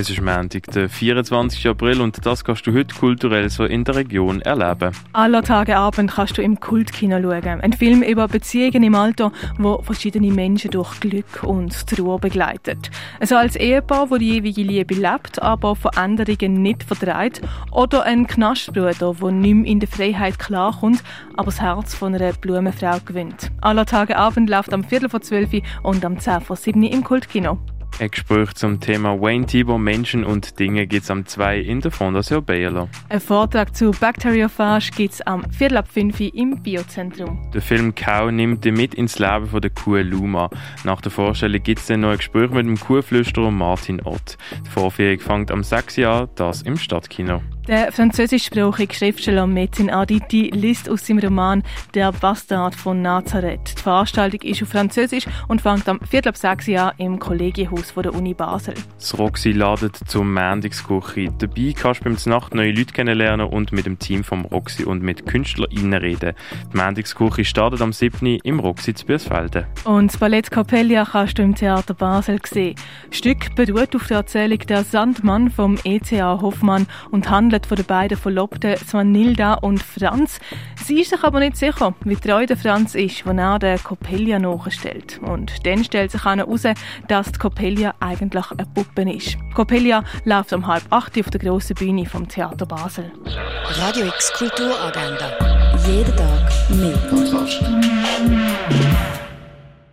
Es ist Montag, der 24. April und das kannst du heute kulturell so in der Region erleben. Aller Tage Abend kannst du im Kultkino schauen. Ein Film über Beziehungen im Alter, wo verschiedene Menschen durch Glück und Trauer begleitet. Also als Ehepaar, wo die ewige Liebe lebt, aber Veränderungen nicht vertreibt. Oder ein Knastbruder, der nicht mehr in der Freiheit klarkommt, aber das Herz von einer Blumenfrau gewinnt. Aller Tage Abend läuft am Viertel vor zwölf und am 10 vor 7 im Kultkino. Ein Gespräch zum Thema Wayne Tibor, Menschen und Dinge gibt es am 2 in der Fondation Baylor. Ein Vortrag zu Bacteriophage gibt es am Viertel ab 5 im Biozentrum. Der Film Kau nimmt dich mit ins Leben von der Kuh Luma. Nach der Vorstellung gibt es ein Gespräch mit dem Kuhflüsterer Martin Ott. Die Vorführung fängt am 6. Jahr, das im Stadtkino. Der französischsprachige Schriftsteller Metin Aditi liest aus seinem Roman Der Bastard von Nazareth. Die Veranstaltung ist auf Französisch und fängt am Viertel ab sechs Jahr im Kollegiehaus der Uni Basel. Das Roxy ladet zum Mendungsküche. Dabei kannst du beim Nacht neue Leute kennenlernen und mit dem Team vom Roxy und mit KünstlerInnen reden. Die Mendungsküche startet am 7. im Roxy zu Bürsfelden. Und das Ballett Capellia kannst du im Theater Basel sehen. Das Stück beruht auf der Erzählung Der Sandmann vom ECA Hoffmann und handelt von den beiden Verlobten Svanilda und Franz. Sie ist sich aber nicht sicher, wie treu der Franz ist, wenn er der Coppelia nachstellt. Und dann stellt sich heraus, dass die Coppelia eigentlich eine Puppe ist. Coppelia läuft um halb acht auf der grossen Bühne vom Theater Basel. Radio X Kulturagenda. Jeden Tag mehr.